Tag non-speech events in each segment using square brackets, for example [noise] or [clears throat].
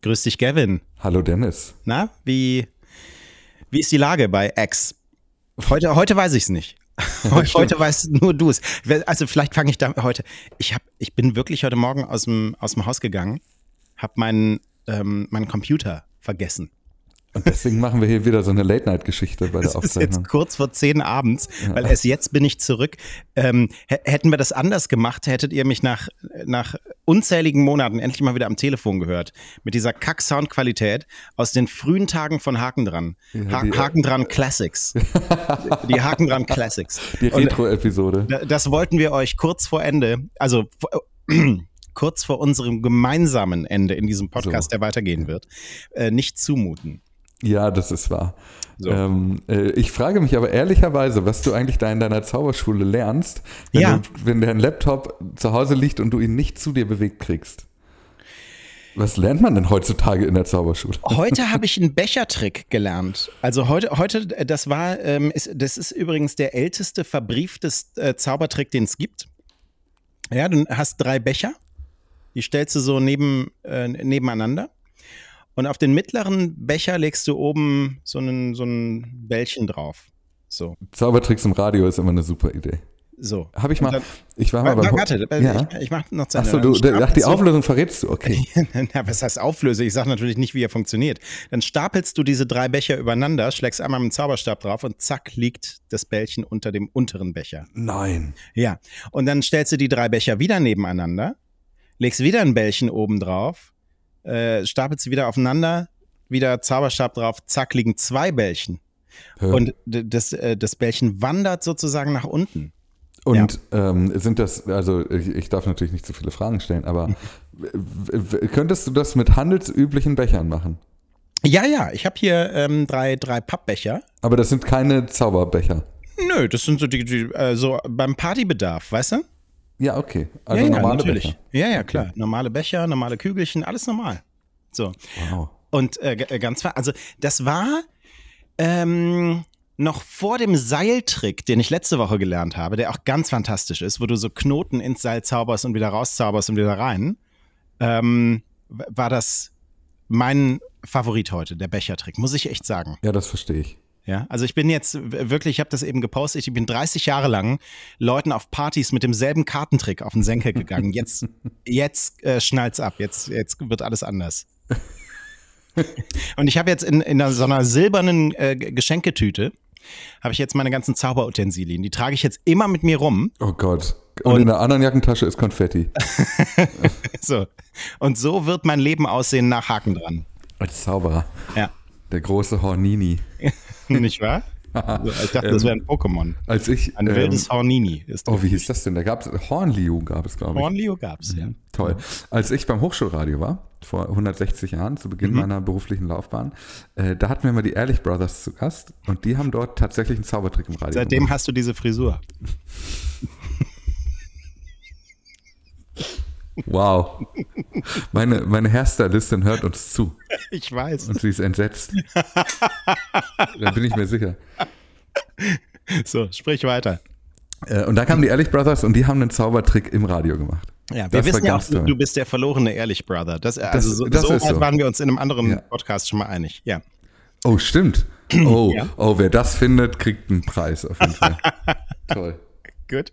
Grüß dich, Gavin. Hallo Dennis. Na, wie, wie ist die Lage bei X? Heute, heute weiß ich es nicht. [laughs] Heute, heute weißt nur du es. Also vielleicht fange ich da heute. Ich, hab, ich bin wirklich heute Morgen aus dem, aus dem Haus gegangen, habe meinen, ähm, meinen Computer vergessen. Und deswegen machen wir hier wieder so eine Late-Night-Geschichte bei der Aufzeichnung. Es ist jetzt kurz vor zehn abends, ja. weil erst jetzt bin ich zurück. Ähm, hätten wir das anders gemacht, hättet ihr mich nach, nach unzähligen Monaten endlich mal wieder am Telefon gehört. Mit dieser Kack-Soundqualität aus den frühen Tagen von Haken dran. Ja, ha Haken dran Classics. [laughs] die Haken dran Classics. Die Retro-Episode. Das wollten wir euch kurz vor Ende, also [clears throat] kurz vor unserem gemeinsamen Ende in diesem Podcast, so. der weitergehen wird, äh, nicht zumuten. Ja, das ist wahr. So. Ähm, äh, ich frage mich aber ehrlicherweise, was du eigentlich da in deiner Zauberschule lernst, wenn, ja. du, wenn dein Laptop zu Hause liegt und du ihn nicht zu dir bewegt kriegst. Was lernt man denn heutzutage in der Zauberschule? Heute [laughs] habe ich einen Bechertrick gelernt. Also heute, heute das war, ähm, ist, das ist übrigens der älteste verbriefte äh, Zaubertrick, den es gibt. Ja, du hast drei Becher, die stellst du so neben, äh, nebeneinander und auf den mittleren Becher legst du oben so einen, so ein Bällchen drauf. So. Zaubertricks im Radio ist immer eine super Idee. So. Habe ich mal. Dann, ich war mal bei. Warte, ja. ich, ich mache noch zu Achso, du, ach, die Auflösung verrätst du, okay. [laughs] ja, was heißt Auflöse? Ich sage natürlich nicht, wie er funktioniert. Dann stapelst du diese drei Becher übereinander, schlägst einmal mit dem Zauberstab drauf und zack, liegt das Bällchen unter dem unteren Becher. Nein. Ja. Und dann stellst du die drei Becher wieder nebeneinander, legst wieder ein Bällchen oben drauf äh, stapelt sie wieder aufeinander, wieder Zauberstab drauf, zack, liegen zwei Bällchen. Ja. Und das, äh, das Bällchen wandert sozusagen nach unten. Und ja. ähm, sind das, also ich, ich, darf natürlich nicht zu viele Fragen stellen, aber [laughs] könntest du das mit handelsüblichen Bechern machen? Ja, ja, ich habe hier ähm, drei, drei Pappbecher. Aber das sind keine Zauberbecher. Nö, das sind so die, die äh, so beim Partybedarf, weißt du? Ja, okay. Also ja, normale natürlich. Becher. Ja, ja, klar. Normale Becher, normale Kügelchen, alles normal. So. Wow. Und äh, äh ganz, also das war ähm, noch vor dem Seiltrick, den ich letzte Woche gelernt habe, der auch ganz fantastisch ist, wo du so Knoten ins Seil zauberst und wieder rauszauberst und wieder rein, ähm, war das mein Favorit heute, der Bechertrick, muss ich echt sagen. Ja, das verstehe ich. Ja, also ich bin jetzt wirklich, ich habe das eben gepostet, ich bin 30 Jahre lang Leuten auf Partys mit demselben Kartentrick auf den Senker gegangen. Jetzt, [laughs] jetzt äh, schnallt's ab, jetzt, jetzt wird alles anders. Und ich habe jetzt in, in so einer silbernen äh, Geschenketüte, habe ich jetzt meine ganzen Zauberutensilien. Die trage ich jetzt immer mit mir rum. Oh Gott. Und, Und in der anderen Jackentasche ist Konfetti. [laughs] so. Und so wird mein Leben aussehen nach Haken dran. Als Zauberer. Ja. Der große Hornini. [laughs] Nicht wahr? Also, ich dachte, das wäre ein Pokémon. Als ich, ein ähm, wildes Hornini ist das. Oh, wie hieß das denn? Da gab es Hornliu, gab es, glaube ich. Hornliu gab es, mhm. ja. Toll. Als ich beim Hochschulradio war, vor 160 Jahren, zu Beginn mhm. meiner beruflichen Laufbahn, äh, da hatten wir mal die Ehrlich Brothers zu Gast und die haben dort tatsächlich einen Zaubertrick im Radio Seitdem gemacht. hast du diese Frisur. [laughs] Wow. Meine, meine Hairstylistin hört uns zu. Ich weiß. Und sie ist entsetzt. da bin ich mir sicher. So, sprich weiter. Äh, und da kamen die Ehrlich Brothers und die haben einen Zaubertrick im Radio gemacht. Ja, wir das wissen ja auch, toll. du bist der verlorene Ehrlich Brother. Das, also so, das so, so waren wir uns in einem anderen ja. Podcast schon mal einig. Ja. Oh, stimmt. [clears throat] Oh, ja. oh, wer das findet, kriegt einen Preis auf jeden Fall. [laughs] Toll. Gut.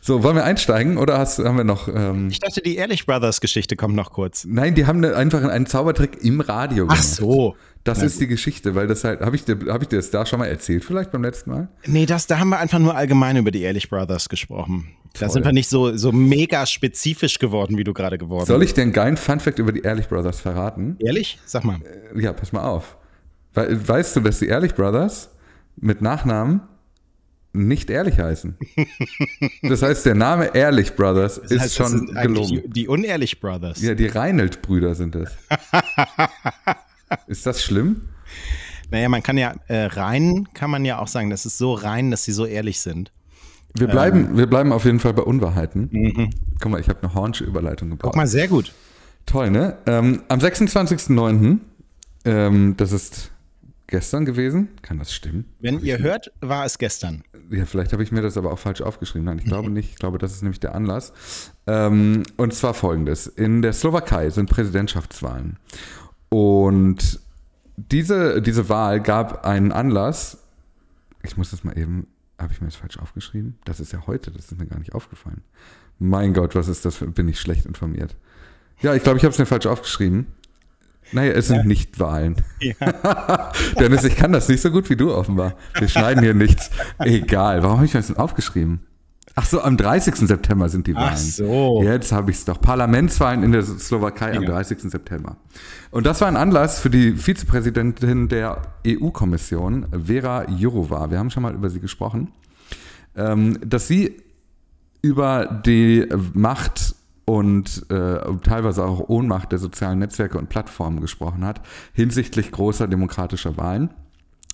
So, wollen wir einsteigen oder hast, haben wir noch. Ähm ich dachte, die Ehrlich Brothers Geschichte kommt noch kurz. Nein, die haben einfach einen Zaubertrick im Radio gemacht. Ach so. Das ist die Geschichte, weil das halt, habe ich, dir, hab ich dir das da schon mal erzählt, vielleicht beim letzten Mal? Nee, das, da haben wir einfach nur allgemein über die Ehrlich Brothers gesprochen. Toll. Da sind wir nicht so, so mega spezifisch geworden, wie du gerade geworden bist. Soll ich dir einen geilen Funfact über die Ehrlich Brothers verraten? Ehrlich? Sag mal. Äh, ja, pass mal auf. Weißt du, dass die Ehrlich Brothers mit Nachnamen nicht ehrlich heißen. Das heißt, der Name Ehrlich Brothers das heißt, ist schon gelogen. Die, Unehrlich Brothers. Ja, die Reinelt-Brüder sind es. [laughs] ist das schlimm? Naja, man kann ja, äh, rein kann man ja auch sagen, das ist so rein, dass sie so ehrlich sind. Wir bleiben, ähm. wir bleiben auf jeden Fall bei Unwahrheiten. Mhm. Guck mal, ich habe eine Hornsche Überleitung gebaut. Guck mal, sehr gut. Toll, ne? Ähm, am 26.09., ähm, das ist gestern gewesen. Kann das stimmen? Wenn ihr hört, war es gestern. Ja, vielleicht habe ich mir das aber auch falsch aufgeschrieben. Nein, ich glaube nicht. Ich glaube, das ist nämlich der Anlass. Ähm, und zwar folgendes. In der Slowakei sind Präsidentschaftswahlen. Und diese, diese Wahl gab einen Anlass. Ich muss das mal eben. Habe ich mir das falsch aufgeschrieben? Das ist ja heute, das ist mir gar nicht aufgefallen. Mein Gott, was ist das? Für, bin ich schlecht informiert. Ja, ich glaube, ich habe es mir falsch aufgeschrieben. Naja, es sind ja. nicht Wahlen. Ja. [laughs] Dennis, ich kann das nicht so gut wie du offenbar. Wir schneiden hier nichts. Egal. Warum habe ich mir das denn aufgeschrieben? Ach so, am 30. September sind die Wahlen. Ach so. Jetzt habe ich es doch. Parlamentswahlen in der Slowakei ja. am 30. September. Und das war ein Anlass für die Vizepräsidentin der EU-Kommission, Vera Jourova. Wir haben schon mal über sie gesprochen. Ähm, dass sie über die Macht und äh, teilweise auch Ohnmacht der sozialen Netzwerke und Plattformen gesprochen hat hinsichtlich großer demokratischer Wahlen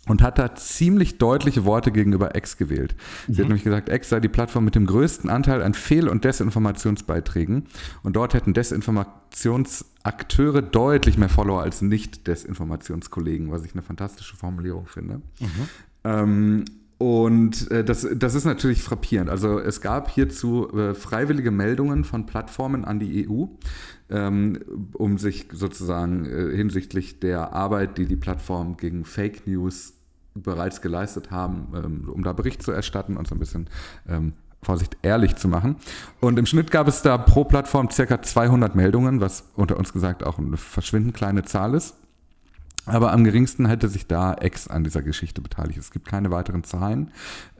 und hat da ziemlich deutliche Worte gegenüber X gewählt. Sie mhm. hat nämlich gesagt, X sei die Plattform mit dem größten Anteil an Fehl- und Desinformationsbeiträgen und dort hätten Desinformationsakteure deutlich mehr Follower als Nicht-Desinformationskollegen, was ich eine fantastische Formulierung finde. Mhm. Ähm, und äh, das, das ist natürlich frappierend. Also es gab hierzu äh, freiwillige Meldungen von Plattformen an die EU, ähm, um sich sozusagen äh, hinsichtlich der Arbeit, die die Plattformen gegen Fake News bereits geleistet haben, ähm, um da Bericht zu erstatten und so ein bisschen ähm, Vorsicht, ehrlich zu machen. Und im Schnitt gab es da pro Plattform circa 200 Meldungen, was unter uns gesagt auch eine verschwindend kleine Zahl ist. Aber am geringsten hätte sich da X an dieser Geschichte beteiligt. Es gibt keine weiteren Zahlen,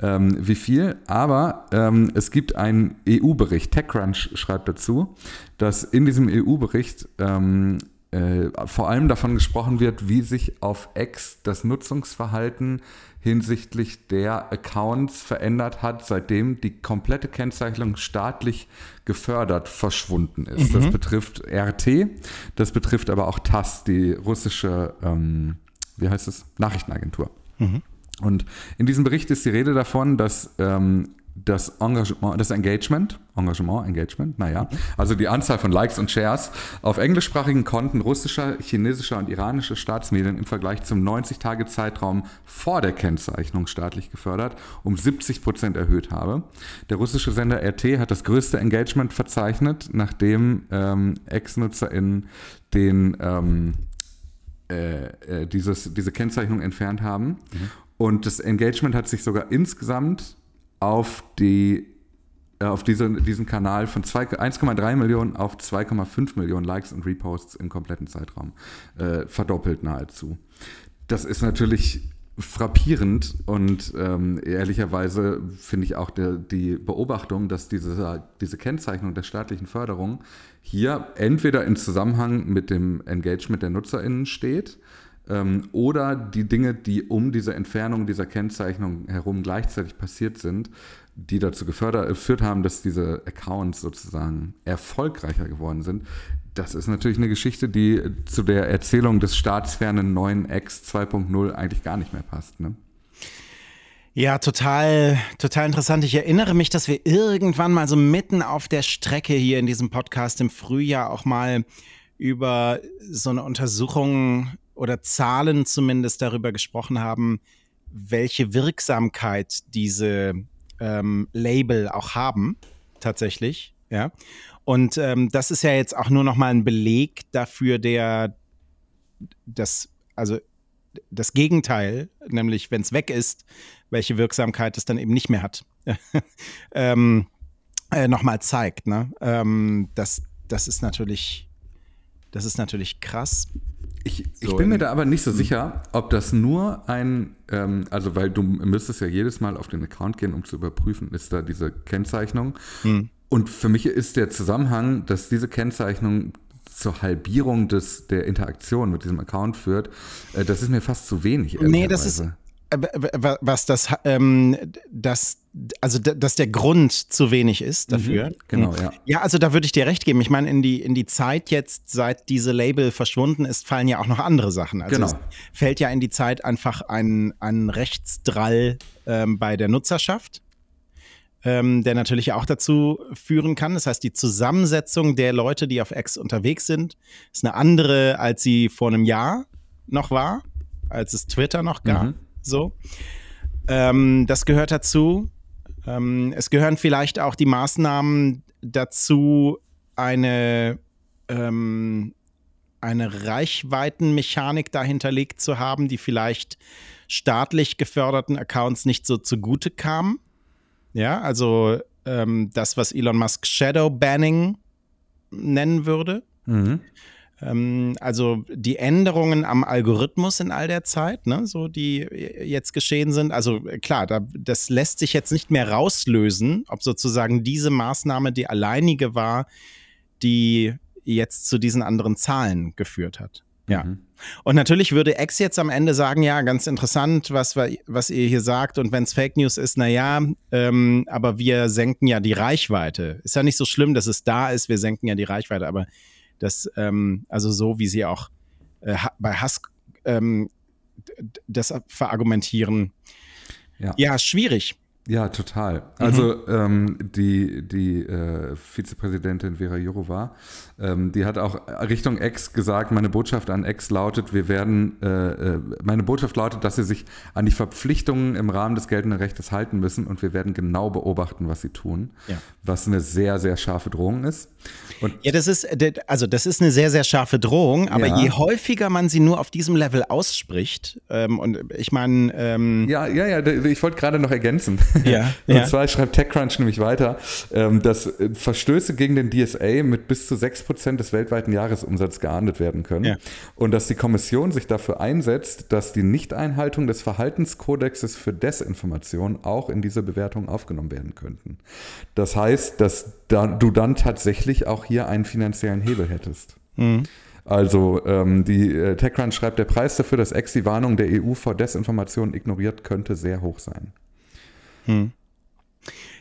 ähm, wie viel. Aber ähm, es gibt einen EU-Bericht. TechCrunch schreibt dazu, dass in diesem EU-Bericht ähm, äh, vor allem davon gesprochen wird, wie sich auf X das Nutzungsverhalten hinsichtlich der Accounts verändert hat, seitdem die komplette Kennzeichnung staatlich gefördert verschwunden ist. Mhm. Das betrifft RT, das betrifft aber auch TASS, die russische, ähm, wie heißt es, Nachrichtenagentur. Mhm. Und in diesem Bericht ist die Rede davon, dass ähm, das Engagement, das Engagement, Engagement, Engagement, naja, also die Anzahl von Likes und Shares auf englischsprachigen Konten russischer, chinesischer und iranischer Staatsmedien im Vergleich zum 90-Tage-Zeitraum vor der Kennzeichnung staatlich gefördert um 70 Prozent erhöht habe. Der russische Sender RT hat das größte Engagement verzeichnet, nachdem ähm, Ex-NutzerInnen den ähm, äh, äh, dieses, diese Kennzeichnung entfernt haben. Mhm. Und das Engagement hat sich sogar insgesamt auf die äh, auf diese, diesen Kanal von 1,3 Millionen auf 2,5 Millionen Likes und Reposts im kompletten Zeitraum äh, verdoppelt nahezu. Das ist natürlich frappierend und ähm, ehrlicherweise finde ich auch der, die Beobachtung, dass diese, diese Kennzeichnung der staatlichen Förderung hier entweder in Zusammenhang mit dem Engagement der NutzerInnen steht ähm, oder die Dinge, die um diese Entfernung dieser Kennzeichnung herum gleichzeitig passiert sind, die dazu gefördert, geführt haben, dass diese Accounts sozusagen erfolgreicher geworden sind. Das ist natürlich eine Geschichte, die zu der Erzählung des staatsfernen neuen X 2.0 eigentlich gar nicht mehr passt. Ne? Ja, total, total interessant. Ich erinnere mich, dass wir irgendwann mal so mitten auf der Strecke hier in diesem Podcast im Frühjahr auch mal über so eine Untersuchung oder Zahlen zumindest darüber gesprochen haben, welche Wirksamkeit diese ähm, Label auch haben, tatsächlich. Ja. Und ähm, das ist ja jetzt auch nur noch mal ein Beleg dafür, der das, also das Gegenteil, nämlich wenn es weg ist, welche Wirksamkeit es dann eben nicht mehr hat, [laughs] ähm, äh, nochmal zeigt. Ne? Ähm, das, das ist natürlich, das ist natürlich krass. Ich, so ich bin mir da aber nicht so hm. sicher, ob das nur ein, ähm, also weil du müsstest ja jedes Mal auf den Account gehen, um zu überprüfen, ist da diese Kennzeichnung. Mhm. Und für mich ist der Zusammenhang, dass diese Kennzeichnung zur Halbierung des, der Interaktion mit diesem Account führt, äh, das ist mir fast zu wenig. Nee, das ist, was das, ähm, das, also dass der Grund zu wenig ist dafür. Mhm, genau, ja. Ja, also da würde ich dir recht geben. Ich meine, in die, in die Zeit jetzt, seit diese Label verschwunden ist, fallen ja auch noch andere Sachen. Also genau. fällt ja in die Zeit einfach ein, ein Rechtsdrall ähm, bei der Nutzerschaft. Ähm, der natürlich auch dazu führen kann. Das heißt, die Zusammensetzung der Leute, die auf X unterwegs sind, ist eine andere, als sie vor einem Jahr noch war. als es Twitter noch gab. Mhm. So. Ähm, das gehört dazu. Ähm, es gehören vielleicht auch die Maßnahmen dazu, eine, ähm, eine Reichweitenmechanik dahinterlegt zu haben, die vielleicht staatlich geförderten Accounts nicht so zugute kam. Ja, also ähm, das, was Elon Musk Shadow Banning nennen würde. Mhm. Ähm, also die Änderungen am Algorithmus in all der Zeit, ne, so die jetzt geschehen sind. Also klar, da, das lässt sich jetzt nicht mehr rauslösen, ob sozusagen diese Maßnahme die alleinige war, die jetzt zu diesen anderen Zahlen geführt hat. Ja. Mhm. Und natürlich würde X jetzt am Ende sagen, ja, ganz interessant, was, was ihr hier sagt. Und wenn es Fake News ist, naja, ähm, aber wir senken ja die Reichweite. Ist ja nicht so schlimm, dass es da ist, wir senken ja die Reichweite. Aber das, ähm, also so wie sie auch äh, bei Hass ähm, das verargumentieren. Ja. ja, schwierig. Ja, total. Also mhm. ähm, die, die äh, Vizepräsidentin Vera Jourova, ähm, die hat auch Richtung Ex gesagt, meine Botschaft an Ex lautet, wir werden, äh, äh, meine Botschaft lautet, dass sie sich an die Verpflichtungen im Rahmen des geltenden Rechtes halten müssen und wir werden genau beobachten, was sie tun, ja. was eine sehr, sehr scharfe Drohung ist. Und ja, das ist, also das ist eine sehr, sehr scharfe Drohung, aber ja. je häufiger man sie nur auf diesem Level ausspricht, ähm, und ich meine... Ähm ja, ja, ja, ich wollte gerade noch ergänzen. [laughs] Ja, [laughs] und ja. zwar schreibt TechCrunch nämlich weiter, ähm, dass äh, Verstöße gegen den DSA mit bis zu 6% des weltweiten Jahresumsatzes geahndet werden können. Ja. Und dass die Kommission sich dafür einsetzt, dass die Nichteinhaltung des Verhaltenskodexes für Desinformation auch in diese Bewertung aufgenommen werden könnten. Das heißt, dass du dann tatsächlich auch hier einen finanziellen Hebel hättest. Mhm. Also ähm, die äh, TechCrunch schreibt, der Preis dafür, dass Ex die Warnung der EU vor Desinformation ignoriert, könnte sehr hoch sein. Hm.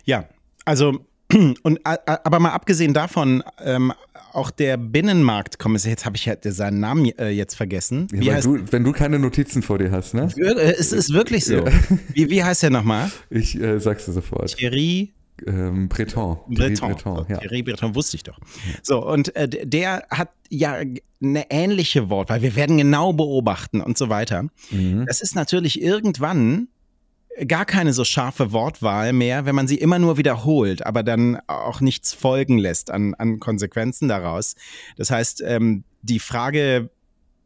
Ja, also [clears throat] und aber mal abgesehen davon, ähm, auch der Binnenmarktkommissar, jetzt habe ich ja seinen Namen äh, jetzt vergessen. Ja, heißt, du, wenn du keine Notizen vor dir hast, ne? Äh, es ist wirklich so. Ja. Wie, wie heißt er nochmal? Ich äh, sag's dir sofort. Thierry ähm, Breton. Breton, Breton, ja. Thierry Breton wusste ich doch. So, und äh, der hat ja eine ähnliche Wort, weil wir werden genau beobachten und so weiter. Mhm. Das ist natürlich irgendwann gar keine so scharfe Wortwahl mehr, wenn man sie immer nur wiederholt, aber dann auch nichts folgen lässt an, an Konsequenzen daraus. Das heißt, ähm, die Frage,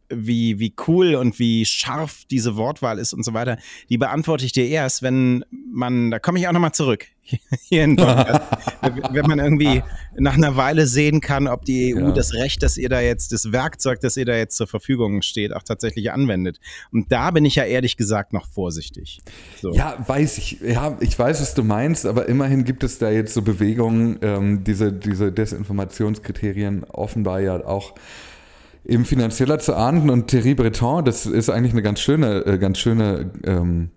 wie, wie cool und wie scharf diese Wortwahl ist und so weiter, die beantworte ich dir erst, wenn man, da komme ich auch nochmal zurück, [laughs] hier in wenn man irgendwie nach einer Weile sehen kann, ob die EU ja. das Recht, dass ihr da jetzt, das Werkzeug, das ihr da jetzt zur Verfügung steht, auch tatsächlich anwendet. Und da bin ich ja ehrlich gesagt noch vorsichtig. So. Ja, weiß ich. Ja, ich weiß, was du meinst, aber immerhin gibt es da jetzt so Bewegungen, ähm, diese, diese Desinformationskriterien offenbar ja auch eben finanzieller zu ahnden. Und Thierry Breton, das ist eigentlich eine ganz schöne, äh, ganz schöne ähm,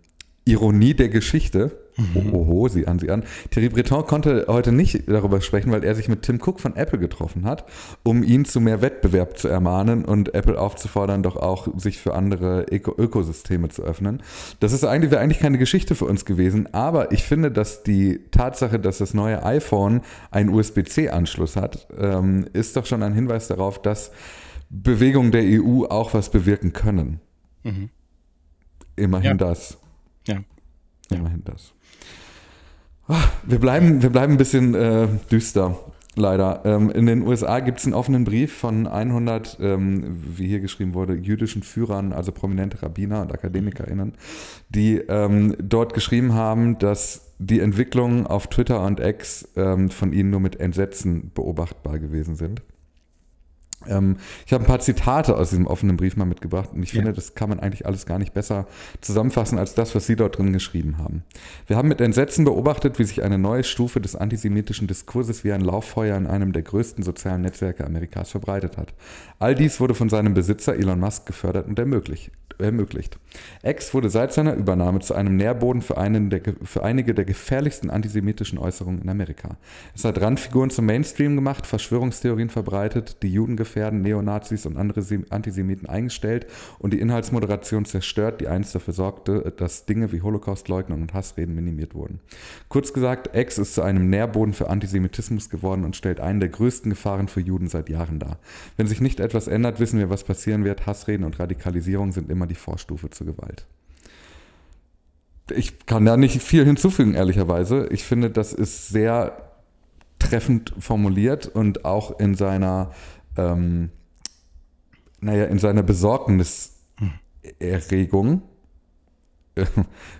Ironie der Geschichte. Mhm. Oho, sie an, sie an. Thierry Breton konnte heute nicht darüber sprechen, weil er sich mit Tim Cook von Apple getroffen hat, um ihn zu mehr Wettbewerb zu ermahnen und Apple aufzufordern, doch auch sich für andere Öko Ökosysteme zu öffnen. Das ist eigentlich, wäre eigentlich keine Geschichte für uns gewesen, aber ich finde, dass die Tatsache, dass das neue iPhone einen USB-C-Anschluss hat, ähm, ist doch schon ein Hinweis darauf, dass Bewegungen der EU auch was bewirken können. Mhm. Immerhin ja. das. Ja. Immerhin das. Ah, wir bleiben, wir bleiben ein bisschen äh, düster, leider. Ähm, in den USA gibt es einen offenen Brief von 100, ähm, wie hier geschrieben wurde, jüdischen Führern, also prominente Rabbiner und AkademikerInnen, die ähm, dort geschrieben haben, dass die Entwicklungen auf Twitter und X ähm, von ihnen nur mit Entsetzen beobachtbar gewesen sind. Ähm, ich habe ein paar Zitate aus diesem offenen Brief mal mitgebracht und ich finde, das kann man eigentlich alles gar nicht besser zusammenfassen als das, was Sie dort drin geschrieben haben. Wir haben mit Entsetzen beobachtet, wie sich eine neue Stufe des antisemitischen Diskurses wie ein Lauffeuer in einem der größten sozialen Netzwerke Amerikas verbreitet hat. All dies wurde von seinem Besitzer Elon Musk gefördert und ermöglicht ermöglicht. X wurde seit seiner Übernahme zu einem Nährboden für, der, für einige der gefährlichsten antisemitischen Äußerungen in Amerika. Es hat Randfiguren zum Mainstream gemacht, Verschwörungstheorien verbreitet, die Juden gefährden, Neonazis und andere Antisemiten eingestellt und die Inhaltsmoderation zerstört, die einst dafür sorgte, dass Dinge wie Holocaustleugnung und Hassreden minimiert wurden. Kurz gesagt, X ist zu einem Nährboden für Antisemitismus geworden und stellt einen der größten Gefahren für Juden seit Jahren dar. Wenn sich nicht etwas ändert, wissen wir, was passieren wird. Hassreden und Radikalisierung sind immer die Vorstufe zur Gewalt. Ich kann da nicht viel hinzufügen, ehrlicherweise. Ich finde, das ist sehr treffend formuliert und auch in seiner, ähm, naja, in seiner Besorgniserregung [laughs]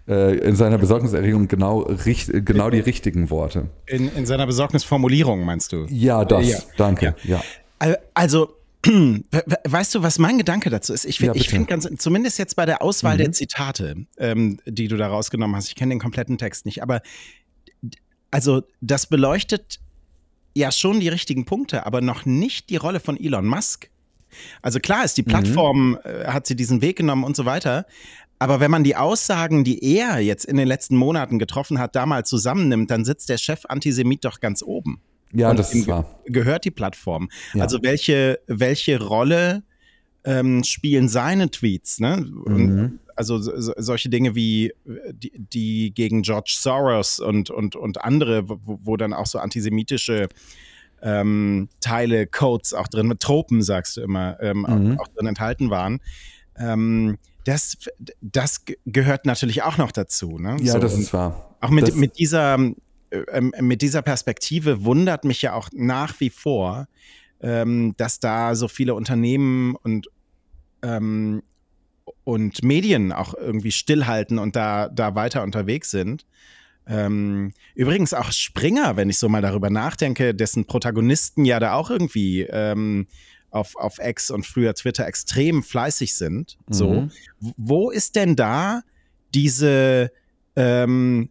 äh, in seiner Besorgniserregung genau, genau die richtigen Worte. In, in seiner Besorgnisformulierung meinst du? Ja, das. Ja. Danke. Ja. ja. Also, weißt du, was mein Gedanke dazu ist? Ich, ja, ich finde ganz, zumindest jetzt bei der Auswahl mhm. der Zitate, ähm, die du da rausgenommen hast, ich kenne den kompletten Text nicht, aber also das beleuchtet ja schon die richtigen Punkte, aber noch nicht die Rolle von Elon Musk. Also klar ist die mhm. Plattform, mhm. hat sie diesen Weg genommen und so weiter, aber wenn man die Aussagen, die er jetzt in den letzten Monaten getroffen hat, da mal zusammennimmt, dann sitzt der Chef Antisemit doch ganz oben. Ja, Und das ist wahr. Gehört die Plattform. Ja. Also welche, welche Rolle ähm, spielen seine Tweets? Ne? Mhm. also so, solche Dinge wie die, die, gegen George Soros und, und, und andere, wo, wo dann auch so antisemitische ähm, Teile, Codes auch drin, mit Tropen, sagst du immer, ähm, mhm. auch, auch, drin enthalten waren. Ähm, das, das gehört natürlich auch noch dazu. Ne? Ja, so, das ist wahr. Auch mit, das mit, dieser, äh, mit dieser Perspektive wundert mich ja auch nach wie vor, ähm, dass da so viele Unternehmen und, ähm, und Medien auch irgendwie stillhalten und da, da weiter unterwegs sind. Ähm, übrigens auch Springer, wenn ich so mal darüber nachdenke, dessen Protagonisten ja da auch irgendwie ähm, auf, auf X und früher Twitter extrem fleißig sind. So, mhm. wo ist denn da diese ähm,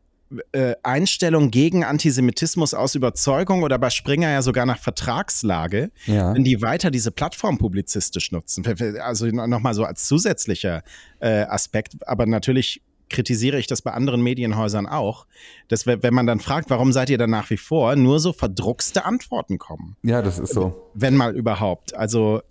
äh, Einstellung gegen Antisemitismus aus Überzeugung oder bei Springer ja sogar nach Vertragslage, ja. wenn die weiter diese Plattform publizistisch nutzen. Also nochmal so als zusätzlicher äh, Aspekt, aber natürlich kritisiere ich das bei anderen Medienhäusern auch, dass wenn man dann fragt, warum seid ihr dann nach wie vor, nur so verdruckste Antworten kommen. Ja, das ist so. Wenn mal überhaupt. Also,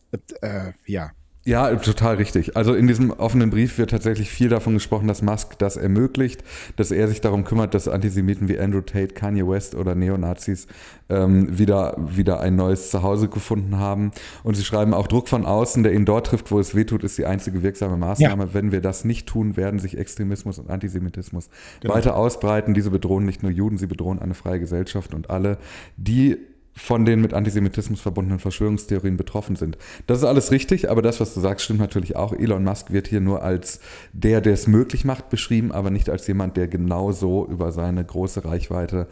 äh, ja. Ja, total richtig. Also in diesem offenen Brief wird tatsächlich viel davon gesprochen, dass Musk das ermöglicht, dass er sich darum kümmert, dass Antisemiten wie Andrew Tate, Kanye West oder Neonazis ähm, wieder, wieder ein neues Zuhause gefunden haben. Und sie schreiben auch Druck von außen, der ihnen dort trifft, wo es wehtut, ist die einzige wirksame Maßnahme. Ja. Wenn wir das nicht tun, werden sich Extremismus und Antisemitismus genau. weiter ausbreiten. Diese bedrohen nicht nur Juden, sie bedrohen eine freie Gesellschaft und alle, die von den mit Antisemitismus verbundenen Verschwörungstheorien betroffen sind. Das ist alles richtig, aber das, was du sagst, stimmt natürlich auch. Elon Musk wird hier nur als der, der es möglich macht, beschrieben, aber nicht als jemand, der genauso über seine große Reichweite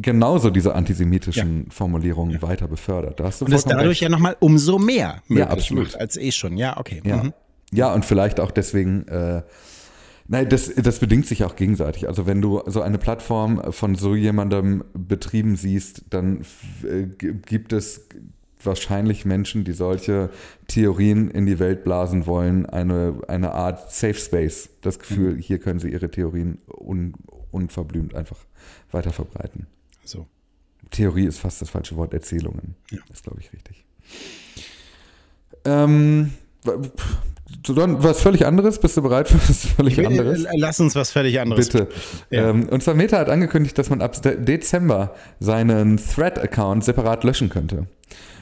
genauso diese antisemitischen ja. Formulierungen ja. weiter befördert. Da hast du und ist dadurch recht. ja nochmal umso mehr ja, absolut. als eh schon. Ja, okay. Ja, mhm. ja und vielleicht auch deswegen äh, Nein, das, das bedingt sich auch gegenseitig. Also wenn du so eine Plattform von so jemandem betrieben siehst, dann äh, gibt es wahrscheinlich Menschen, die solche Theorien in die Welt blasen wollen, eine, eine Art Safe Space. Das Gefühl, mhm. hier können sie ihre Theorien un, unverblümt einfach weiter verbreiten. So. Theorie ist fast das falsche Wort, Erzählungen. Ja. ist, glaube ich, richtig. Ähm, was völlig anderes? Bist du bereit für was völlig anderes? Lass uns was völlig anderes. Bitte. Ja. Ähm, und zwar Meta hat angekündigt, dass man ab Dezember seinen Thread-Account separat löschen könnte.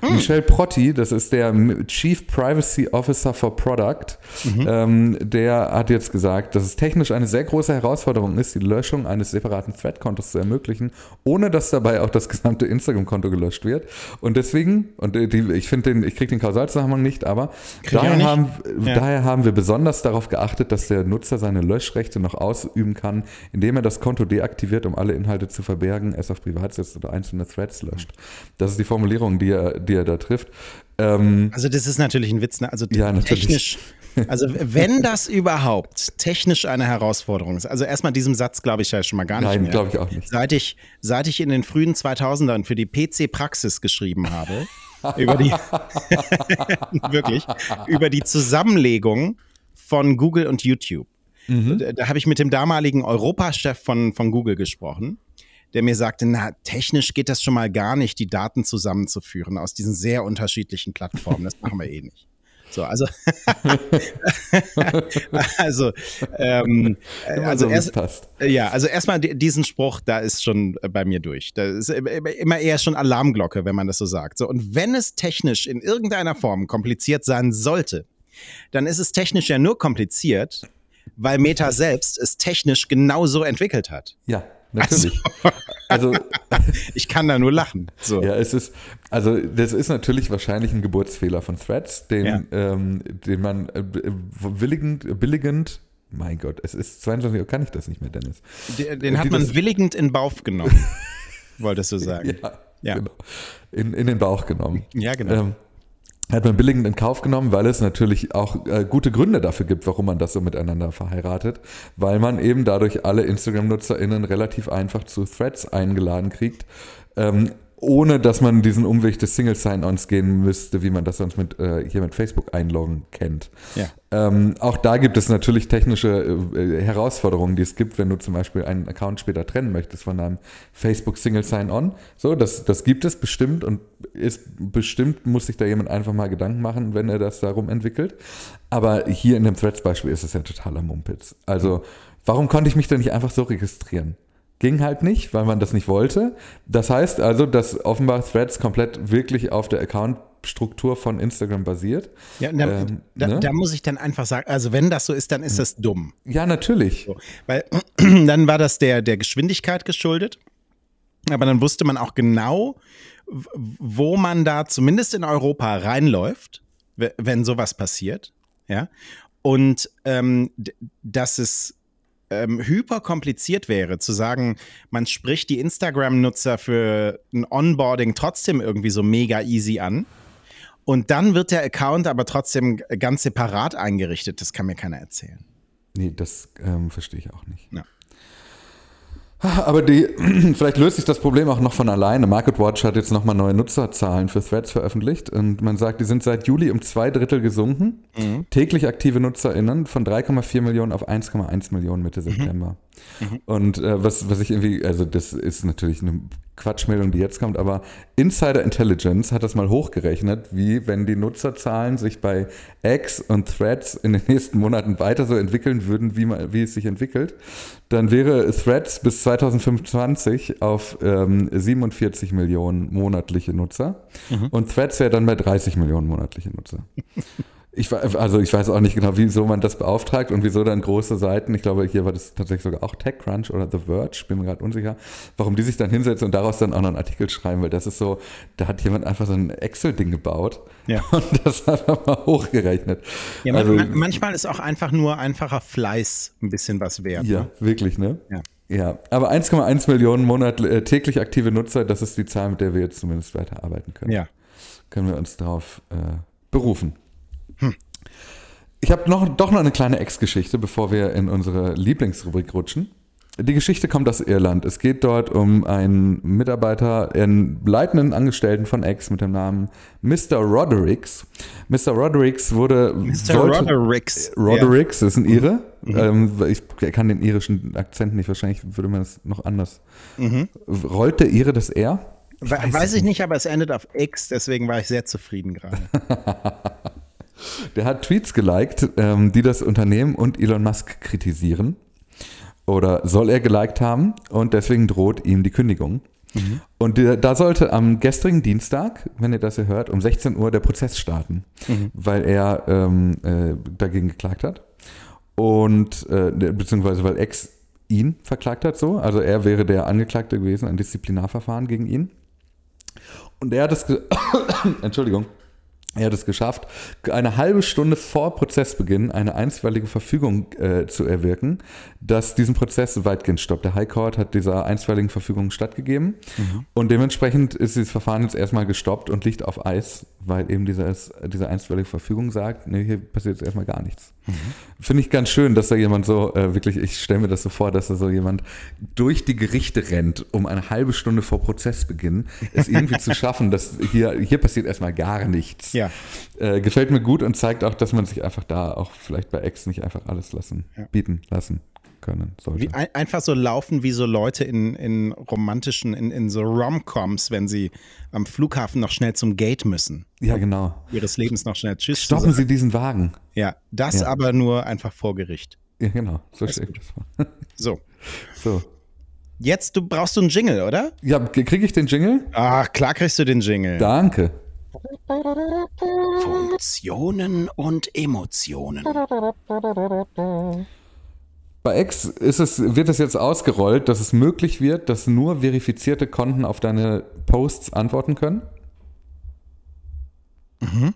Mhm. Michel Protti, das ist der Chief Privacy Officer for Product, mhm. ähm, der hat jetzt gesagt, dass es technisch eine sehr große Herausforderung ist, die Löschung eines separaten Thread-Kontos zu ermöglichen, ohne dass dabei auch das gesamte Instagram-Konto gelöscht wird. Und deswegen, und die, ich finde den, ich kriege den Kausalzusammenhang nicht, aber daher haben, ja. daher haben wir besonders darauf geachtet, dass der Nutzer seine Löschrechte noch ausüben kann, indem er das Konto deaktiviert, um alle Inhalte zu verbergen, es auf privat setzt oder einzelne Threads löscht. Das ist die Formulierung, die er, die er da trifft. Ähm, also das ist natürlich ein Witz, ne? also ja, technisch. Also wenn das überhaupt technisch eine Herausforderung ist, also erstmal diesem Satz glaube ich ja schon mal gar nicht Nein, mehr. glaube ich auch nicht. Seit ich, seit ich in den frühen 2000ern für die PC Praxis geschrieben habe, über die, [laughs] wirklich, über die Zusammenlegung von Google und YouTube. Mhm. Da, da habe ich mit dem damaligen Europachef von, von Google gesprochen der mir sagte, na, technisch geht das schon mal gar nicht, die Daten zusammenzuführen aus diesen sehr unterschiedlichen Plattformen. Das machen wir eh nicht. So, also, [laughs] also, ähm, also erst, ja, also erstmal diesen Spruch, da ist schon bei mir durch. Da ist immer eher schon Alarmglocke, wenn man das so sagt. So, und wenn es technisch in irgendeiner Form kompliziert sein sollte, dann ist es technisch ja nur kompliziert, weil Meta selbst es technisch genauso entwickelt hat. Ja, natürlich. Also, [laughs] also ich kann da nur lachen. So. Ja, es ist, also das ist natürlich wahrscheinlich ein Geburtsfehler von Threads, den, ja. ähm, den man äh, willigend, billigend mein Gott, es ist 22 Uhr, kann ich das nicht mehr, Dennis. Den, den hat man willigend in Bauch genommen, [laughs] wolltest du sagen. Ja, ja. Genau. In, in den Bauch genommen. Ja, genau. Ähm, hat man billigend in Kauf genommen, weil es natürlich auch äh, gute Gründe dafür gibt, warum man das so miteinander verheiratet, weil man eben dadurch alle Instagram-NutzerInnen relativ einfach zu Threads eingeladen kriegt. Ähm, ohne dass man diesen Umweg des Single Sign-Ons gehen müsste, wie man das sonst mit, äh, hier mit Facebook einloggen kennt. Ja. Ähm, auch da gibt es natürlich technische äh, Herausforderungen, die es gibt, wenn du zum Beispiel einen Account später trennen möchtest von einem Facebook Single Sign-On. So, das, das gibt es bestimmt und ist bestimmt, muss sich da jemand einfach mal Gedanken machen, wenn er das darum entwickelt. Aber hier in dem Threads-Beispiel ist es ja totaler Mumpitz. Also, warum konnte ich mich da nicht einfach so registrieren? Ging halt nicht, weil man das nicht wollte. Das heißt also, dass offenbar Threads komplett wirklich auf der Account-Struktur von Instagram basiert. Ja, da, ähm, da, ne? da, muss ich dann einfach sagen, also wenn das so ist, dann ist das dumm. Ja, natürlich. So, weil [clears throat] dann war das der, der Geschwindigkeit geschuldet. Aber dann wusste man auch genau, wo man da zumindest in Europa reinläuft, wenn sowas passiert. Ja. Und ähm, dass es ähm, hyper kompliziert wäre, zu sagen, man spricht die Instagram-Nutzer für ein Onboarding trotzdem irgendwie so mega easy an. Und dann wird der Account aber trotzdem ganz separat eingerichtet. Das kann mir keiner erzählen. Nee, das ähm, verstehe ich auch nicht. Ja. Aber die, [clears throat] vielleicht löst sich das Problem auch noch von alleine. MarketWatch hat jetzt nochmal neue Nutzerzahlen für Threads veröffentlicht und man sagt, die sind seit Juli um zwei Drittel gesunken. Mhm. Täglich aktive NutzerInnen von 3,4 Millionen auf 1,1 Millionen Mitte mhm. September. Mhm. Und äh, was, was ich irgendwie, also das ist natürlich eine Quatschmeldung, die jetzt kommt, aber Insider Intelligence hat das mal hochgerechnet, wie wenn die Nutzerzahlen sich bei X und Threads in den nächsten Monaten weiter so entwickeln würden, wie, man, wie es sich entwickelt, dann wäre Threads bis 2025 auf ähm, 47 Millionen monatliche Nutzer mhm. und Threads wäre dann bei 30 Millionen monatliche Nutzer. [laughs] Ich, also ich weiß auch nicht genau, wieso man das beauftragt und wieso dann große Seiten, ich glaube, hier war das tatsächlich sogar auch TechCrunch oder The Verge, bin mir gerade unsicher, warum die sich dann hinsetzen und daraus dann auch noch einen Artikel schreiben, weil das ist so, da hat jemand einfach so ein Excel-Ding gebaut ja. [laughs] und das einfach mal hochgerechnet. Ja, also, man, manchmal ist auch einfach nur einfacher Fleiß ein bisschen was wert. Ja, ne? wirklich, ne? Ja. Ja, aber 1,1 Millionen Monat, äh, täglich aktive Nutzer, das ist die Zahl, mit der wir jetzt zumindest weiterarbeiten können. Ja. Können wir uns darauf äh, berufen. Hm. Ich habe noch, doch noch eine kleine Ex-Geschichte, bevor wir in unsere Lieblingsrubrik rutschen. Die Geschichte kommt aus Irland. Es geht dort um einen Mitarbeiter, einen leitenden Angestellten von X mit dem Namen Mr. Rodericks. Mr. Rodericks wurde. Mr. Sollte, Rodericks. Rodericks ja. ist ein Ire. Mhm. Ähm, ich kann den irischen Akzent nicht, wahrscheinlich würde man das noch anders. Mhm. Rollt der Ire das R? Ich weiß, weiß ich nicht, aber es endet auf X, deswegen war ich sehr zufrieden gerade. [laughs] Der hat Tweets geliked, ähm, die das Unternehmen und Elon Musk kritisieren. Oder soll er geliked haben und deswegen droht ihm die Kündigung. Mhm. Und da sollte am gestrigen Dienstag, wenn ihr das hier hört, um 16 Uhr der Prozess starten, mhm. weil er ähm, äh, dagegen geklagt hat. Und äh, beziehungsweise weil Ex ihn verklagt hat so. Also er wäre der Angeklagte gewesen, ein Disziplinarverfahren gegen ihn. Und er hat es, [coughs] Entschuldigung, er hat es geschafft, eine halbe Stunde vor Prozessbeginn eine einstweilige Verfügung äh, zu erwirken, dass diesen Prozess weitgehend stoppt. Der High Court hat dieser einstweiligen Verfügung stattgegeben mhm. und dementsprechend ist dieses Verfahren jetzt erstmal gestoppt und liegt auf Eis, weil eben dieses, diese einstweilige Verfügung sagt, nee, hier passiert jetzt erstmal gar nichts. Mhm. Finde ich ganz schön, dass da jemand so, äh, wirklich, ich stelle mir das so vor, dass da so jemand durch die Gerichte rennt, um eine halbe Stunde vor Prozessbeginn es irgendwie zu schaffen, dass hier, hier passiert erstmal gar nichts. Ja. Äh, gefällt mir gut und zeigt auch, dass man sich einfach da auch vielleicht bei Ex nicht einfach alles lassen, ja. bieten lassen können sollte. Wie, ein, einfach so laufen wie so Leute in, in romantischen, in, in so Rom-Coms, wenn sie am Flughafen noch schnell zum Gate müssen. Ja, genau. Ihres Lebens noch schnell Tschüss. Stoppen Sie diesen Wagen. Ja, das ja. aber nur einfach vor Gericht. Ja, genau. So steht das. [laughs] So. So. Jetzt du brauchst du einen Jingle, oder? Ja, kriege ich den Jingle? Ach, klar kriegst du den Jingle. Danke. Funktionen und Emotionen. Bei X ist es, wird es jetzt ausgerollt, dass es möglich wird, dass nur verifizierte Konten auf deine Posts antworten können. Mhm.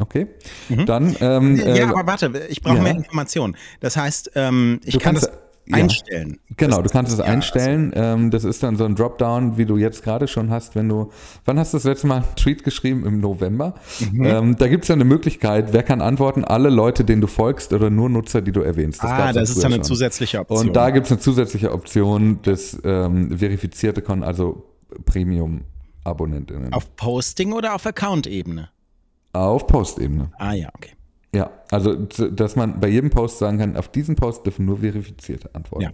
Okay. Mhm. Dann. Ähm, ja, äh, aber warte, ich brauche ja. mehr Informationen. Das heißt, ähm, ich kann das einstellen. Ja, genau, du kannst es einstellen. Also. Ähm, das ist dann so ein Dropdown, wie du jetzt gerade schon hast, wenn du. Wann hast du das letzte Mal einen Tweet geschrieben? Im November. Mhm. Ähm, da gibt es ja eine Möglichkeit, wer kann antworten? Alle Leute, denen du folgst oder nur Nutzer, die du erwähnst. Das ah, das ist dann eine schon. zusätzliche Option. Und da gibt es eine zusätzliche Option des ähm, verifizierte Kon, also Premium-Abonnentinnen. Auf Posting oder auf Account-Ebene? Auf Postebene. Ah ja, okay. Ja, also dass man bei jedem Post sagen kann, auf diesen Post dürfen nur verifizierte antworten. Ja.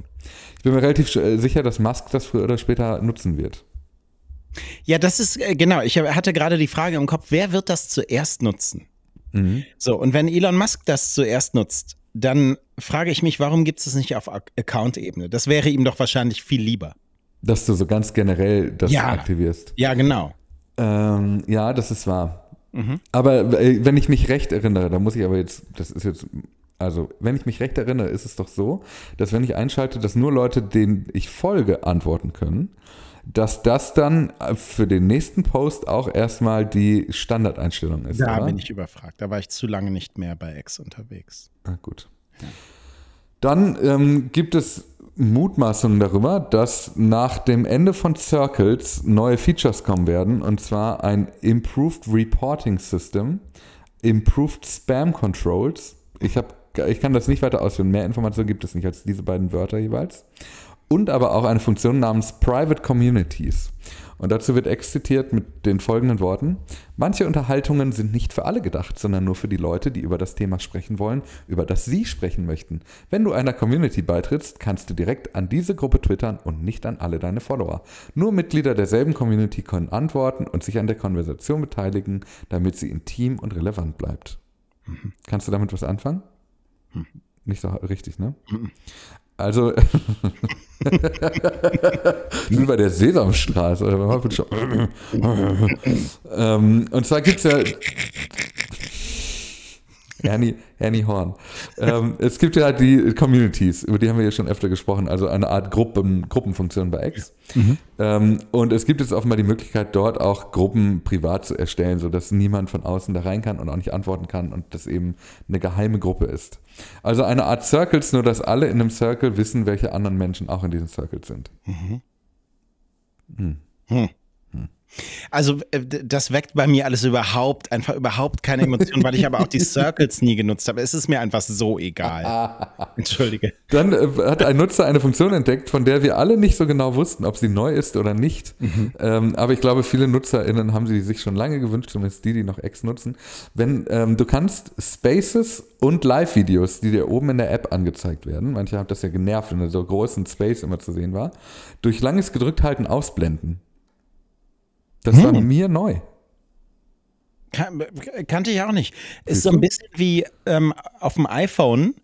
Ich bin mir relativ äh, sicher, dass Musk das früher oder später nutzen wird. Ja, das ist äh, genau. Ich hatte gerade die Frage im Kopf, wer wird das zuerst nutzen? Mhm. So, und wenn Elon Musk das zuerst nutzt, dann frage ich mich, warum gibt es das nicht auf Account-Ebene? Das wäre ihm doch wahrscheinlich viel lieber. Dass du so ganz generell das ja. aktivierst. Ja, genau. Ähm, ja, das ist wahr. Mhm. Aber äh, wenn ich mich recht erinnere, da muss ich aber jetzt, das ist jetzt, also wenn ich mich recht erinnere, ist es doch so, dass wenn ich einschalte, dass nur Leute, denen ich folge, antworten können, dass das dann für den nächsten Post auch erstmal die Standardeinstellung ist. Da oder? bin ich überfragt. Da war ich zu lange nicht mehr bei X unterwegs. Ah, gut. Ja. Dann ähm, gibt es Mutmaßungen darüber, dass nach dem Ende von Circles neue Features kommen werden, und zwar ein Improved Reporting System, Improved Spam Controls. Ich, hab, ich kann das nicht weiter ausführen, mehr Informationen gibt es nicht als diese beiden Wörter jeweils. Und aber auch eine Funktion namens Private Communities. Und dazu wird exzitiert mit den folgenden Worten. Manche Unterhaltungen sind nicht für alle gedacht, sondern nur für die Leute, die über das Thema sprechen wollen, über das sie sprechen möchten. Wenn du einer Community beitrittst, kannst du direkt an diese Gruppe twittern und nicht an alle deine Follower. Nur Mitglieder derselben Community können antworten und sich an der Konversation beteiligen, damit sie intim und relevant bleibt. Mhm. Kannst du damit was anfangen? Mhm. Nicht so richtig, ne? Mhm. Also, [laughs] wie bei der Sesamstraße. [laughs] ähm, und zwar gibt es ja Ernie, Ernie Horn. Ähm, es gibt ja die Communities, über die haben wir ja schon öfter gesprochen, also eine Art Gruppen, Gruppenfunktion bei X. Mhm. Ähm, und es gibt jetzt offenbar die Möglichkeit, dort auch Gruppen privat zu erstellen, sodass niemand von außen da rein kann und auch nicht antworten kann und das eben eine geheime Gruppe ist. Also eine Art Circles, nur dass alle in einem Circle wissen, welche anderen Menschen auch in diesem Circle sind. Mhm. Hm. Hm. Also äh, das weckt bei mir alles überhaupt, einfach überhaupt keine Emotionen, weil ich aber auch die [laughs] Circles nie genutzt habe. Es ist mir einfach so egal. [laughs] Entschuldige. Dann äh, hat ein Nutzer eine Funktion entdeckt, von der wir alle nicht so genau wussten, ob sie neu ist oder nicht. Mhm. Ähm, aber ich glaube, viele NutzerInnen haben sie sich schon lange gewünscht, zumindest die, die noch X nutzen. Wenn ähm, du kannst Spaces und Live-Videos, die dir oben in der App angezeigt werden, manche haben das ja genervt, wenn da so großen Space immer zu sehen war, durch langes gedrückt halten ausblenden. Das hm. war mir neu. Kan kannte ich auch nicht. Ist so ein bisschen wie ähm, auf dem iPhone,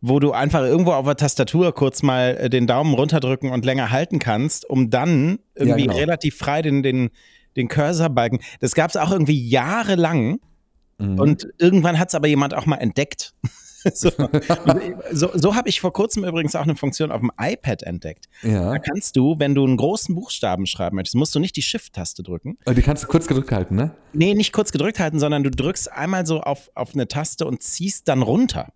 wo du einfach irgendwo auf der Tastatur kurz mal äh, den Daumen runterdrücken und länger halten kannst, um dann irgendwie ja, genau. relativ frei den, den, den Cursor-Balken. Das gab es auch irgendwie jahrelang. Mhm. Und irgendwann hat es aber jemand auch mal entdeckt. [laughs] so, so, so habe ich vor kurzem übrigens auch eine Funktion auf dem iPad entdeckt. Ja. Da kannst du, wenn du einen großen Buchstaben schreiben möchtest, musst du nicht die Shift-Taste drücken. Aber die kannst du kurz gedrückt halten, ne? Nee, nicht kurz gedrückt halten, sondern du drückst einmal so auf, auf eine Taste und ziehst dann runter.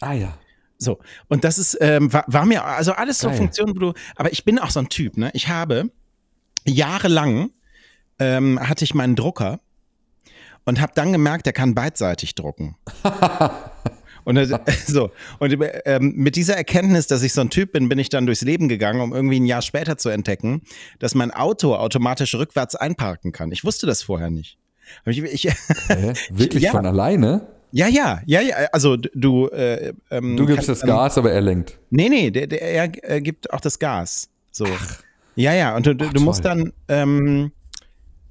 Ah ja. So, und das ist, ähm, war, war, mir, also alles so Geil. Funktionen, wo du, aber ich bin auch so ein Typ, ne? Ich habe jahrelang ähm, hatte ich meinen Drucker und habe dann gemerkt, der kann beidseitig drucken. [laughs] Und [laughs] so und ähm, mit dieser Erkenntnis, dass ich so ein Typ bin, bin ich dann durchs Leben gegangen, um irgendwie ein Jahr später zu entdecken, dass mein Auto automatisch rückwärts einparken kann. Ich wusste das vorher nicht. Ich, ich, äh, [laughs] Wirklich ja. von alleine? Ja, ja, ja, ja. Also du. Äh, ähm, du gibst kann, das Gas, aber er lenkt. Nee, nee, der, der, er gibt auch das Gas. So. Ach. Ja, ja. Und du, Ach, du musst dann. Ähm,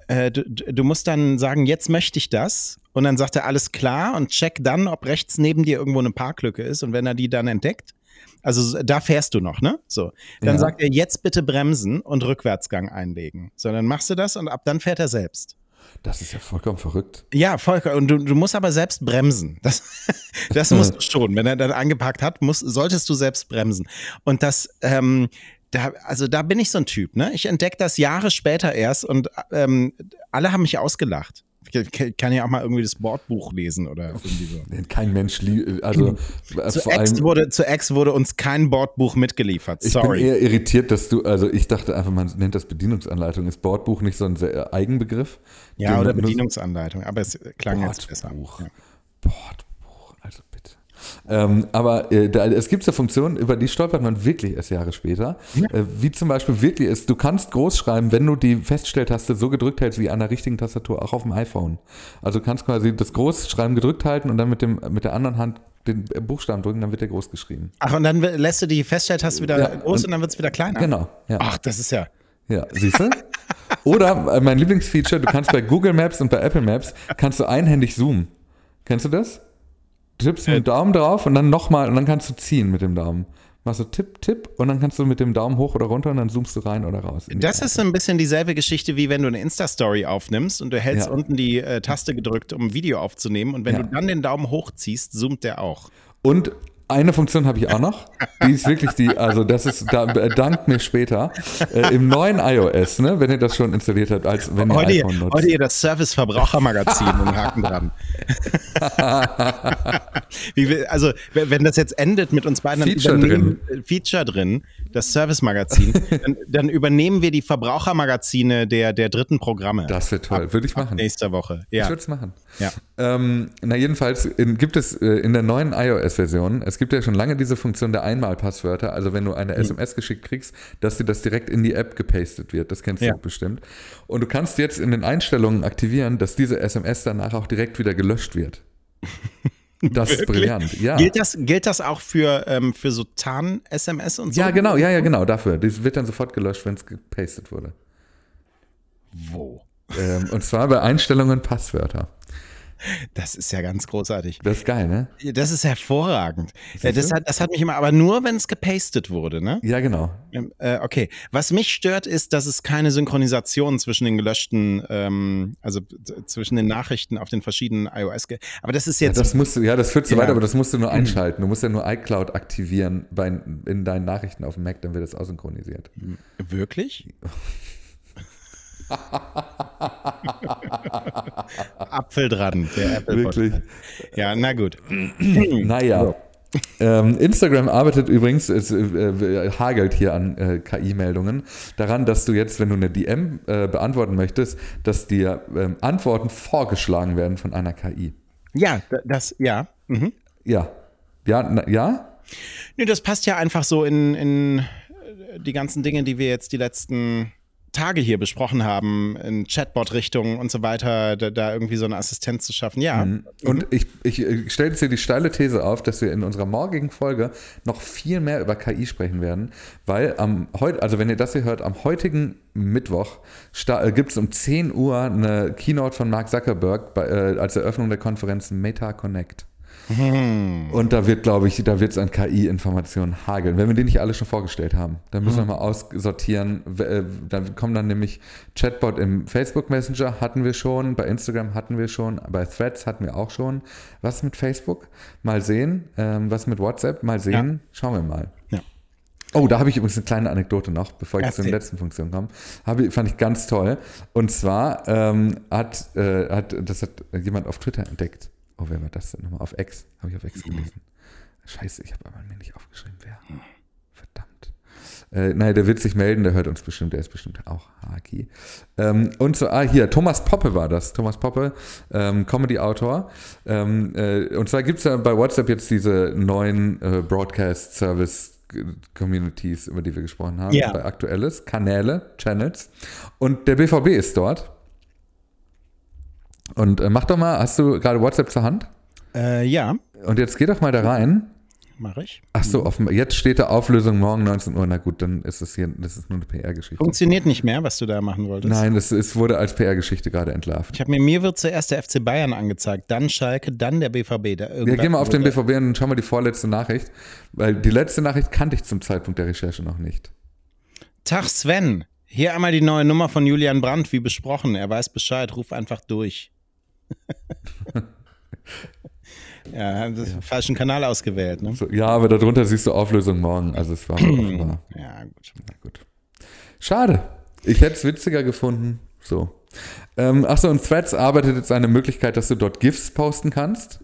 äh, du, du musst dann sagen, jetzt möchte ich das. Und dann sagt er alles klar und check dann, ob rechts neben dir irgendwo eine Parklücke ist. Und wenn er die dann entdeckt, Also da fährst du noch, ne? So. Dann ja. sagt er, jetzt bitte bremsen und Rückwärtsgang einlegen. So, dann machst du das und ab dann fährt er selbst. Das ist ja vollkommen verrückt. Ja, vollkommen. Und du, du musst aber selbst bremsen. [laughs] Das, das musst du schon. Wenn er dann angepackt hat, musst, solltest du selbst bremsen. Und das, ähm, da, also da bin ich so ein Typ, ne? Ich entdecke das Jahre später erst und ähm, alle haben mich ausgelacht. Ich kann ja auch mal irgendwie das Bordbuch lesen oder irgendwie so. Kein Mensch, also äh, zu Ex, wurde, zu Ex wurde uns kein Bordbuch mitgeliefert. Sorry. Ich bin eher irritiert, dass du, also ich dachte einfach, man nennt das Bedienungsanleitung. Ist Bordbuch nicht so ein Eigenbegriff? Ja, oder Bedienungsanleitung, aber es klang Bordbuch. jetzt besser. Ja. Bordbuch. Ähm, aber äh, da, es gibt so Funktionen, über die stolpert man wirklich erst Jahre später. Ja. Äh, wie zum Beispiel wirklich ist, du kannst groß schreiben, wenn du die Feststelltaste so gedrückt hältst wie an der richtigen Tastatur, auch auf dem iPhone. Also du kannst quasi das Großschreiben gedrückt halten und dann mit, dem, mit der anderen Hand den Buchstaben drücken, dann wird der groß geschrieben. Ach, und dann lässt du die Feststelltaste wieder ja, groß und, und dann wird es wieder kleiner? Genau. Ja. Ach, das ist ja. Ja, siehst du? Oder äh, mein Lieblingsfeature, du kannst bei Google Maps und bei Apple Maps kannst du einhändig zoomen. Kennst du das? Du tippst mit dem Daumen drauf und dann nochmal und dann kannst du ziehen mit dem Daumen. Machst du Tipp, Tipp und dann kannst du mit dem Daumen hoch oder runter und dann zoomst du rein oder raus. Das ist ein bisschen dieselbe Geschichte, wie wenn du eine Insta-Story aufnimmst und du hältst ja. unten die äh, Taste gedrückt, um ein Video aufzunehmen und wenn ja. du dann den Daumen hochziehst, zoomt der auch. Und eine Funktion habe ich auch noch. Die ist wirklich die, also das ist, da dankt mir später. Äh, Im neuen iOS, ne, wenn ihr das schon installiert habt, als wenn ihr heute, iPhone nutzt. Heute ihr das Service-Verbrauchermagazin und Haken dran. [laughs] Wie, also, wenn das jetzt endet mit uns beiden, Feature drin. Feature drin, das Service-Magazin, [laughs] dann, dann, übernehmen wir die Verbrauchermagazine der, der dritten Programme. Das wird toll, würde ich machen. Nächste Woche, ja. Ich würde es machen. Ja. Ähm, na, jedenfalls in, gibt es äh, in der neuen iOS-Version, es gibt ja schon lange diese Funktion der Einmalpasswörter, also wenn du eine. SMS geschickt kriegst, dass dir das direkt in die App gepastet wird. Das kennst ja. du bestimmt. Und du kannst jetzt in den Einstellungen aktivieren, dass diese SMS danach auch direkt wieder gelöscht wird. [laughs] Das ist brillant, ja. Gilt das, gilt das auch für, ähm, für so Tarn-SMS und so? Ja, genau, ja, ja, genau, dafür. Das wird dann sofort gelöscht, wenn es gepastet wurde. Wo? Ähm, und zwar bei Einstellungen Passwörter. Das ist ja ganz großartig. Das ist geil, ne? Das ist hervorragend. Das, hat, das hat mich immer, aber nur, wenn es gepastet wurde, ne? Ja, genau. Ähm, äh, okay. Was mich stört, ist, dass es keine Synchronisation zwischen den gelöschten, ähm, also zwischen den Nachrichten auf den verschiedenen iOS gibt. Aber das ist jetzt. Ja, das musst du, ja, das führt so ja. weiter, aber das musst du nur mhm. einschalten. Du musst ja nur iCloud aktivieren bei, in deinen Nachrichten auf dem Mac, dann wird das aussynchronisiert. Wirklich? [laughs] [laughs] Apfel dran, der Apple Wirklich. Ja, na gut. [clears throat] naja. So. Ähm, Instagram arbeitet übrigens, es äh, hagelt hier an äh, KI-Meldungen, daran, dass du jetzt, wenn du eine DM äh, beantworten möchtest, dass dir ähm, Antworten vorgeschlagen werden von einer KI. Ja, das, ja. Mhm. Ja. Ja, na, ja? Nee, das passt ja einfach so in, in die ganzen Dinge, die wir jetzt die letzten Tage hier besprochen haben, in Chatbot-Richtung und so weiter, da, da, irgendwie so eine Assistenz zu schaffen. Ja. Mhm. Und ich, ich, ich stelle jetzt hier die steile These auf, dass wir in unserer morgigen Folge noch viel mehr über KI sprechen werden, weil am heute, also wenn ihr das hier hört, am heutigen Mittwoch äh, gibt es um 10 Uhr eine Keynote von Mark Zuckerberg bei, äh, als Eröffnung der Konferenz Meta Connect. Hm. Und da wird, glaube ich, da wird es an KI-Informationen hageln. Wenn wir die nicht alle schon vorgestellt haben, dann müssen hm. wir mal aussortieren. Äh, dann kommen dann nämlich Chatbot im Facebook Messenger hatten wir schon, bei Instagram hatten wir schon, bei Threads hatten wir auch schon. Was mit Facebook? Mal sehen. Ähm, was mit WhatsApp? Mal sehen. Ja. Schauen wir mal. Ja. Oh, da habe ich übrigens eine kleine Anekdote noch, bevor ich zu der letzten Funktion komme. Habe, fand ich ganz toll. Und zwar ähm, hat, äh, hat, das hat jemand auf Twitter entdeckt. Oh, wer war das denn nochmal? Auf X. Habe ich auf X gelesen. Scheiße, ich habe aber mir nicht aufgeschrieben, wer. Verdammt. Äh, nein, der wird sich melden, der hört uns bestimmt, der ist bestimmt auch Haki. Ähm, und so, ah, hier, Thomas Poppe war das. Thomas Poppe, ähm, Comedy-Autor. Ähm, äh, und zwar gibt es ja bei WhatsApp jetzt diese neuen äh, Broadcast-Service- Communities, über die wir gesprochen haben, ja. bei Aktuelles, Kanäle, Channels. Und der BVB ist dort. Und äh, mach doch mal, hast du gerade WhatsApp zur Hand? Äh, ja. Und jetzt geh doch mal da rein. mache ich. Ach so, auf, jetzt steht da Auflösung morgen 19 Uhr. Na gut, dann ist es hier, das ist nur eine PR-Geschichte. Funktioniert nicht mehr, was du da machen wolltest? Nein, es, es wurde als PR-Geschichte gerade entlarvt. Ich habe mir, mir wird zuerst der FC Bayern angezeigt, dann Schalke, dann der BVB. Da ja, geh mal auf den BVB und schau mal die vorletzte Nachricht, weil die letzte Nachricht kannte ich zum Zeitpunkt der Recherche noch nicht. Tag Sven, hier einmal die neue Nummer von Julian Brandt, wie besprochen. Er weiß Bescheid, ruf einfach durch. Ja, das ja. falschen Kanal ausgewählt. Ne? So, ja, aber darunter siehst du Auflösung morgen. Also es war [clears throat] offenbar. Ja, gut. Na gut. Schade. Ich hätte es witziger gefunden. So. Ähm, achso, und Threads arbeitet jetzt eine Möglichkeit, dass du dort GIFs posten kannst.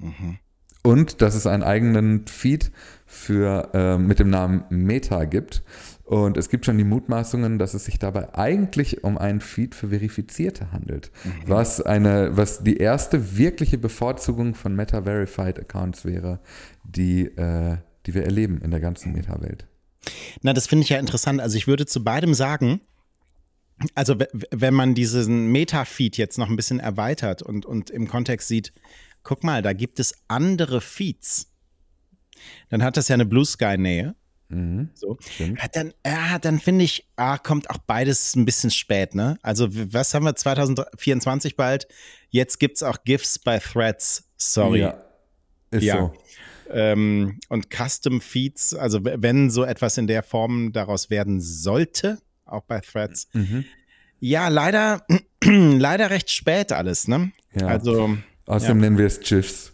Mhm. Und dass es einen eigenen Feed für, äh, mit dem Namen Meta gibt. Und es gibt schon die Mutmaßungen, dass es sich dabei eigentlich um einen Feed für Verifizierte handelt, mhm. was eine, was die erste wirkliche Bevorzugung von Meta-Verified Accounts wäre, die, äh, die wir erleben in der ganzen Meta-Welt. Na, das finde ich ja interessant. Also ich würde zu beidem sagen, also wenn man diesen Meta-Feed jetzt noch ein bisschen erweitert und, und im Kontext sieht, guck mal, da gibt es andere Feeds, dann hat das ja eine Blue Sky-Nähe. Mhm, so. Dann, ja, dann finde ich, ah, kommt auch beides ein bisschen spät, ne? Also, was haben wir 2024 bald? Jetzt gibt es auch GIFs bei Threads. Sorry. Ja, ist ja. so. Ähm, und Custom Feeds, also wenn so etwas in der Form daraus werden sollte, auch bei Threads. Mhm. Ja, leider, [clears throat] leider recht spät alles, ne? Ja. Also. Außerdem ja. nennen wir es GIFs.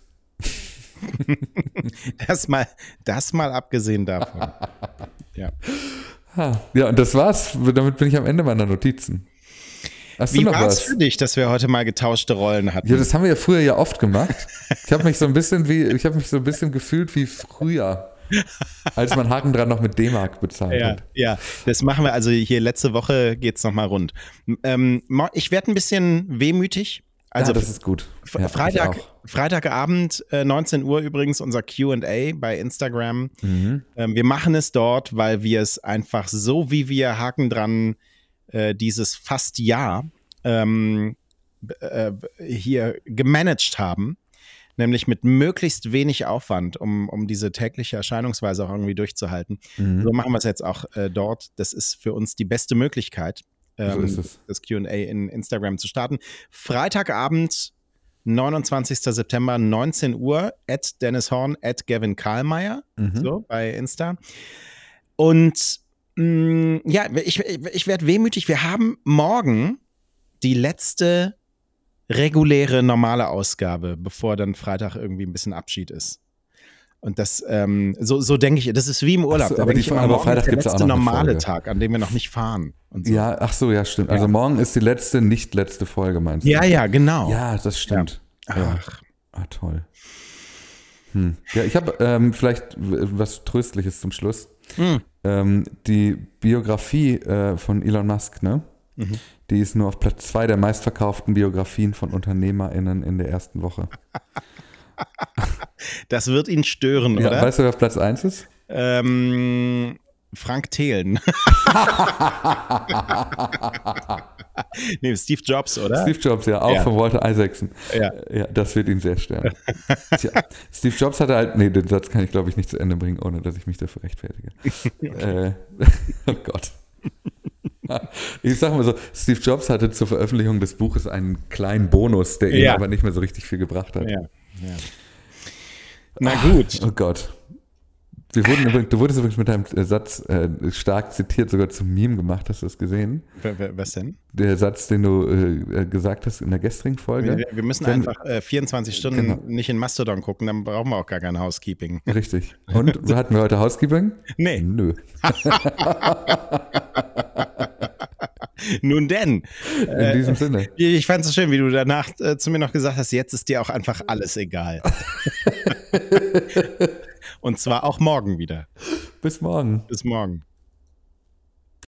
[laughs] das, mal, das mal abgesehen davon. [laughs] ja. Ja, und das war's. Damit bin ich am Ende meiner Notizen. Hast Wie war es für dich, dass wir heute mal getauschte Rollen hatten? Ja, das haben wir ja früher ja oft gemacht. Ich habe mich so ein bisschen wie, ich habe mich so ein bisschen gefühlt wie früher, als man Haken dran noch mit D-Mark bezahlt ja, hat. Ja, das machen wir. Also hier letzte Woche geht es nochmal rund. Ähm, ich werde ein bisschen wehmütig, also ja, das ist gut. Ja, Freitag, Freitagabend, äh, 19 Uhr übrigens, unser QA bei Instagram. Mhm. Ähm, wir machen es dort, weil wir es einfach so, wie wir Haken dran äh, dieses fast Jahr ähm, äh, hier gemanagt haben, nämlich mit möglichst wenig Aufwand, um, um diese tägliche Erscheinungsweise auch irgendwie durchzuhalten. Mhm. So machen wir es jetzt auch äh, dort. Das ist für uns die beste Möglichkeit ähm, so das QA in Instagram zu starten. Freitagabend, 29. September, 19 Uhr, at Dennis Horn, at Gavin Karlmeier, mhm. so bei Insta. Und mh, mm, ja, ich, ich werde wehmütig. Wir haben morgen die letzte reguläre normale Ausgabe, bevor dann Freitag irgendwie ein bisschen Abschied ist. Und das, ähm, so, so denke ich, das ist wie im Urlaub. So, aber, die, aber Freitag gibt es auch noch normale Tag, an dem wir noch nicht fahren. So. Ja, ach so, ja, stimmt. Also morgen ist die letzte, nicht letzte Folge, meinst du? Ja, ja, genau. Ja, das stimmt. Ja. Ach. Ah, toll. Hm. Ja, ich habe ähm, vielleicht was Tröstliches zum Schluss. Hm. Ähm, die Biografie äh, von Elon Musk, ne? Mhm. Die ist nur auf Platz zwei der meistverkauften Biografien von UnternehmerInnen in der ersten Woche. [laughs] Das wird ihn stören, ja, oder? Weißt du, wer auf Platz 1 ist? Ähm, Frank Thelen. [laughs] nee, Steve Jobs, oder? Steve Jobs, ja, auch ja. von Walter Isaacson. Ja. ja, das wird ihn sehr stören. [laughs] Tja, Steve Jobs hatte halt, nee, den Satz kann ich glaube ich nicht zu Ende bringen, ohne dass ich mich dafür rechtfertige. [laughs] äh, oh Gott. Ich sag mal so, Steve Jobs hatte zur Veröffentlichung des Buches einen kleinen Bonus, der ihm aber nicht mehr so richtig viel gebracht hat. Ja. Ja. Na gut. [laughs] Oh Gott. Wir wurden du wurdest übrigens mit deinem äh, Satz äh, stark zitiert, sogar zum Meme gemacht. Hast du das gesehen? Was denn? Der Satz, den du äh, gesagt hast in der gestrigen Folge. Wir, wir müssen Wenn, einfach äh, 24 Stunden genau. nicht in Mastodon gucken, dann brauchen wir auch gar kein Housekeeping. Richtig. Und hatten wir heute Housekeeping? Nee. Nö. [laughs] [laughs] [laughs] Nun denn. In äh, diesem Sinne. [laughs] Ich fand es so schön, wie du danach äh, zu mir noch gesagt hast, jetzt ist dir auch einfach alles egal. [laughs] Und zwar auch morgen wieder. Bis morgen. Bis morgen.